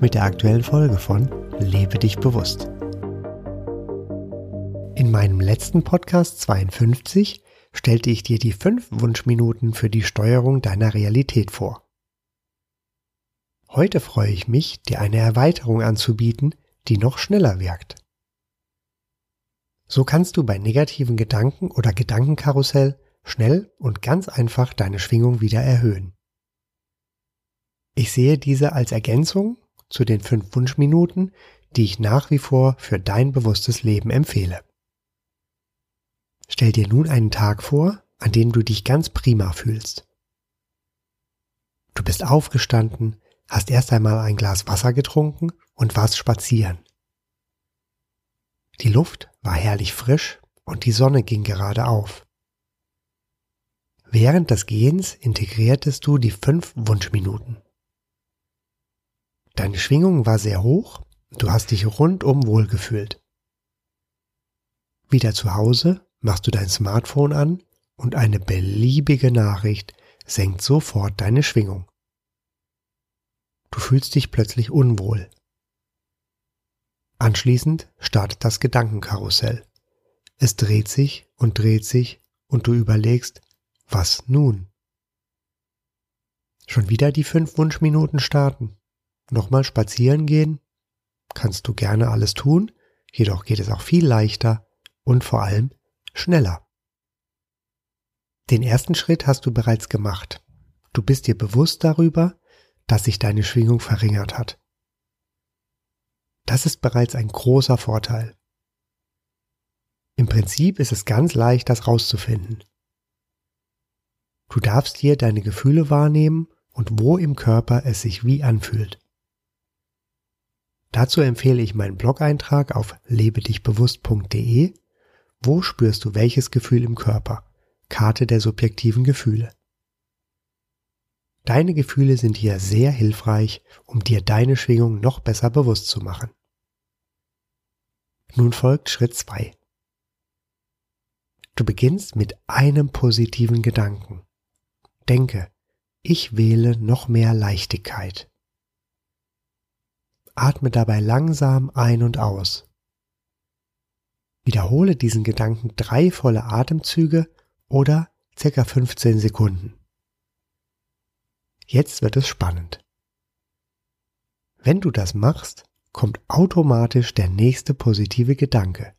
mit der aktuellen Folge von Lebe dich bewusst. In meinem letzten Podcast 52 stellte ich dir die fünf Wunschminuten für die Steuerung deiner Realität vor. Heute freue ich mich, dir eine Erweiterung anzubieten, die noch schneller wirkt. So kannst du bei negativen Gedanken oder Gedankenkarussell schnell und ganz einfach deine Schwingung wieder erhöhen. Ich sehe diese als Ergänzung zu den fünf Wunschminuten, die ich nach wie vor für dein bewusstes Leben empfehle. Stell dir nun einen Tag vor, an dem du dich ganz prima fühlst. Du bist aufgestanden, hast erst einmal ein Glas Wasser getrunken und warst spazieren. Die Luft war herrlich frisch und die Sonne ging gerade auf. Während des Gehens integriertest du die fünf Wunschminuten. Deine Schwingung war sehr hoch, du hast dich rundum wohlgefühlt. Wieder zu Hause machst du dein Smartphone an und eine beliebige Nachricht senkt sofort deine Schwingung. Du fühlst dich plötzlich unwohl. Anschließend startet das Gedankenkarussell. Es dreht sich und dreht sich und du überlegst, was nun? Schon wieder die fünf Wunschminuten starten nochmal spazieren gehen, kannst du gerne alles tun, jedoch geht es auch viel leichter und vor allem schneller. Den ersten Schritt hast du bereits gemacht. Du bist dir bewusst darüber, dass sich deine Schwingung verringert hat. Das ist bereits ein großer Vorteil. Im Prinzip ist es ganz leicht, das rauszufinden. Du darfst hier deine Gefühle wahrnehmen und wo im Körper es sich wie anfühlt. Dazu empfehle ich meinen Blog-Eintrag auf lebedichbewusst.de. Wo spürst du welches Gefühl im Körper? Karte der subjektiven Gefühle. Deine Gefühle sind hier sehr hilfreich, um dir deine Schwingung noch besser bewusst zu machen. Nun folgt Schritt 2. Du beginnst mit einem positiven Gedanken. Denke, ich wähle noch mehr Leichtigkeit. Atme dabei langsam ein und aus. Wiederhole diesen Gedanken drei volle Atemzüge oder circa 15 Sekunden. Jetzt wird es spannend. Wenn du das machst, kommt automatisch der nächste positive Gedanke.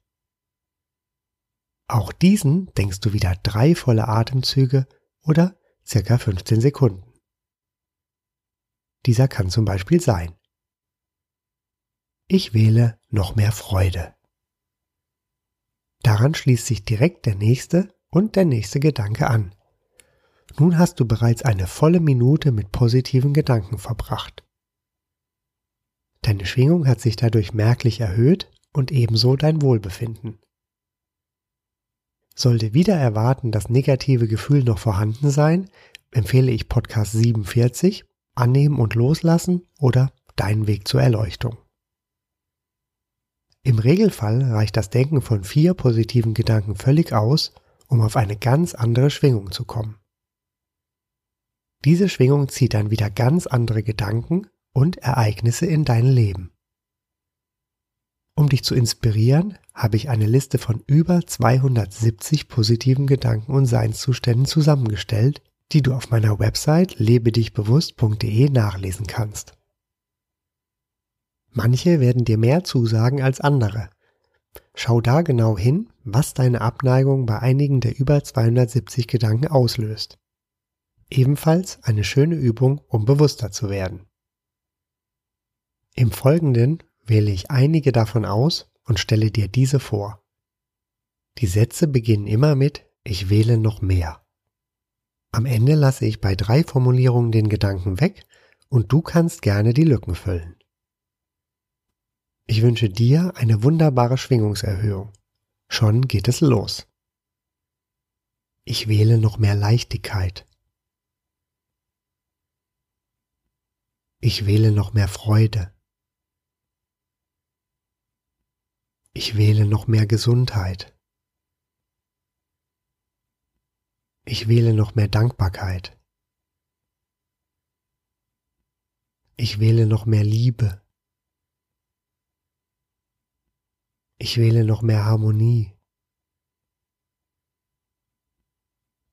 Auch diesen denkst du wieder drei volle Atemzüge oder circa 15 Sekunden. Dieser kann zum Beispiel sein. Ich wähle noch mehr Freude. Daran schließt sich direkt der nächste und der nächste Gedanke an. Nun hast du bereits eine volle Minute mit positiven Gedanken verbracht. Deine Schwingung hat sich dadurch merklich erhöht und ebenso dein Wohlbefinden. Sollte wieder erwarten das negative Gefühl noch vorhanden sein, empfehle ich Podcast 47, Annehmen und Loslassen oder Dein Weg zur Erleuchtung. Im Regelfall reicht das Denken von vier positiven Gedanken völlig aus, um auf eine ganz andere Schwingung zu kommen. Diese Schwingung zieht dann wieder ganz andere Gedanken und Ereignisse in dein Leben. Um dich zu inspirieren, habe ich eine Liste von über 270 positiven Gedanken und Seinszuständen zusammengestellt, die du auf meiner Website lebedichbewusst.de nachlesen kannst. Manche werden dir mehr zusagen als andere. Schau da genau hin, was deine Abneigung bei einigen der über 270 Gedanken auslöst. Ebenfalls eine schöne Übung, um bewusster zu werden. Im Folgenden wähle ich einige davon aus und stelle dir diese vor. Die Sätze beginnen immer mit Ich wähle noch mehr. Am Ende lasse ich bei drei Formulierungen den Gedanken weg und du kannst gerne die Lücken füllen. Ich wünsche dir eine wunderbare Schwingungserhöhung. Schon geht es los. Ich wähle noch mehr Leichtigkeit. Ich wähle noch mehr Freude. Ich wähle noch mehr Gesundheit. Ich wähle noch mehr Dankbarkeit. Ich wähle noch mehr Liebe. Ich wähle noch mehr Harmonie.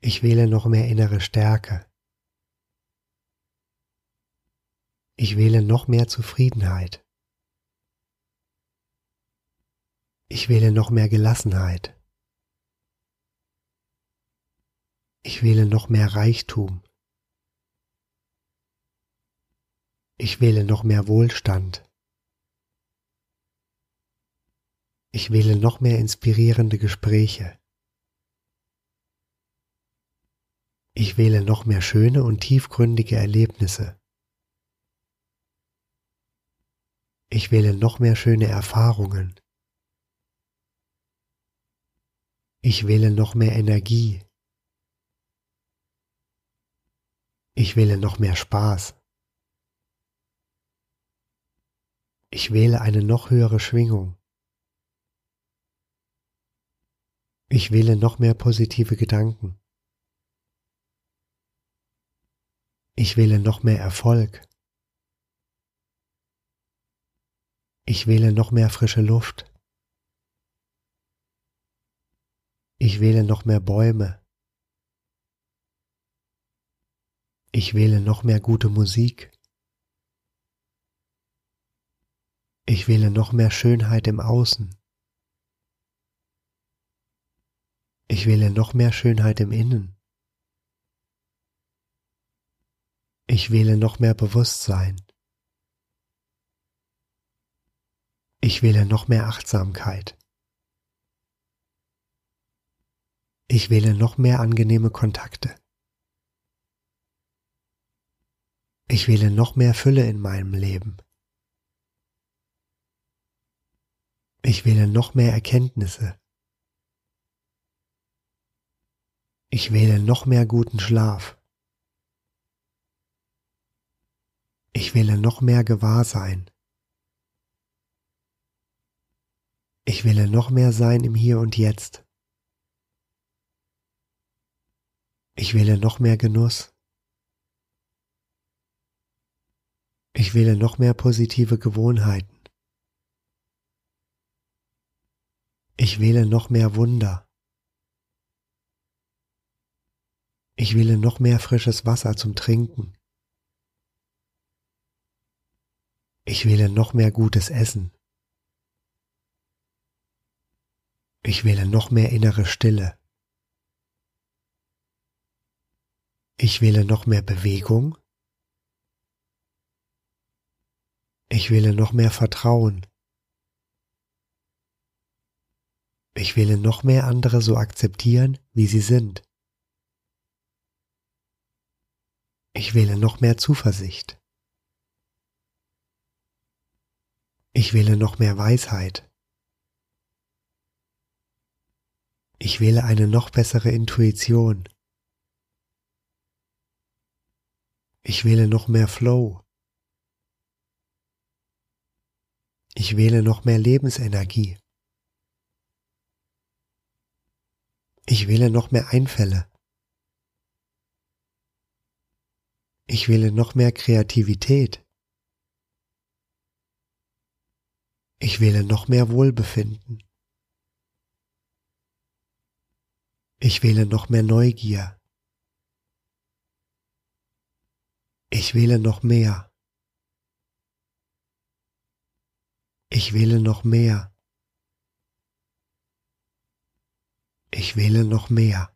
Ich wähle noch mehr innere Stärke. Ich wähle noch mehr Zufriedenheit. Ich wähle noch mehr Gelassenheit. Ich wähle noch mehr Reichtum. Ich wähle noch mehr Wohlstand. Ich wähle noch mehr inspirierende Gespräche. Ich wähle noch mehr schöne und tiefgründige Erlebnisse. Ich wähle noch mehr schöne Erfahrungen. Ich wähle noch mehr Energie. Ich wähle noch mehr Spaß. Ich wähle eine noch höhere Schwingung. Ich wähle noch mehr positive Gedanken. Ich wähle noch mehr Erfolg. Ich wähle noch mehr frische Luft. Ich wähle noch mehr Bäume. Ich wähle noch mehr gute Musik. Ich wähle noch mehr Schönheit im Außen. Ich wähle noch mehr Schönheit im Innen. Ich wähle noch mehr Bewusstsein. Ich wähle noch mehr Achtsamkeit. Ich wähle noch mehr angenehme Kontakte. Ich wähle noch mehr Fülle in meinem Leben. Ich wähle noch mehr Erkenntnisse. Ich wähle noch mehr guten Schlaf. Ich wähle noch mehr Gewahrsein. Ich wähle noch mehr Sein im Hier und Jetzt. Ich wähle noch mehr Genuss. Ich wähle noch mehr positive Gewohnheiten. Ich wähle noch mehr Wunder. Ich wähle noch mehr frisches Wasser zum Trinken. Ich wähle noch mehr gutes Essen. Ich wähle noch mehr innere Stille. Ich wähle noch mehr Bewegung. Ich wähle noch mehr Vertrauen. Ich wähle noch mehr andere so akzeptieren, wie sie sind. Ich wähle noch mehr Zuversicht. Ich wähle noch mehr Weisheit. Ich wähle eine noch bessere Intuition. Ich wähle noch mehr Flow. Ich wähle noch mehr Lebensenergie. Ich wähle noch mehr Einfälle. Ich wähle noch mehr Kreativität. Ich wähle noch mehr Wohlbefinden. Ich wähle noch mehr Neugier. Ich wähle noch mehr. Ich wähle noch mehr. Ich wähle noch mehr.